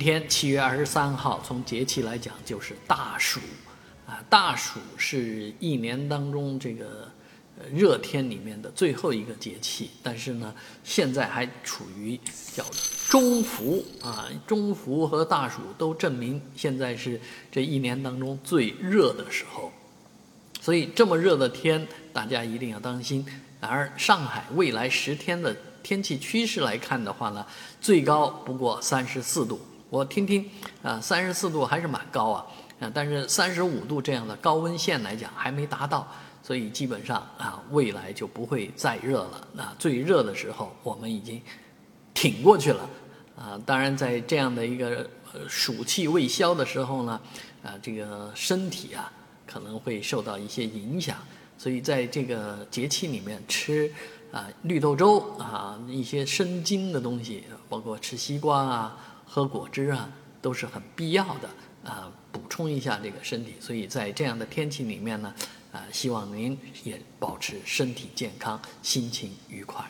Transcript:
天七月二十三号，从节气来讲就是大暑，啊，大暑是一年当中这个热天里面的最后一个节气，但是呢，现在还处于叫中伏啊，中伏和大暑都证明现在是这一年当中最热的时候，所以这么热的天，大家一定要当心。然而上海未来十天的天气趋势来看的话呢，最高不过三十四度。我听听，啊，三十四度还是蛮高啊，啊，但是三十五度这样的高温线来讲还没达到，所以基本上啊，未来就不会再热了。那最热的时候我们已经挺过去了，啊，当然在这样的一个暑气未消的时候呢，啊，这个身体啊可能会受到一些影响，所以在这个节气里面吃啊绿豆粥啊一些生津的东西，包括吃西瓜啊。喝果汁啊，都是很必要的啊，补充一下这个身体。所以在这样的天气里面呢，啊，希望您也保持身体健康，心情愉快。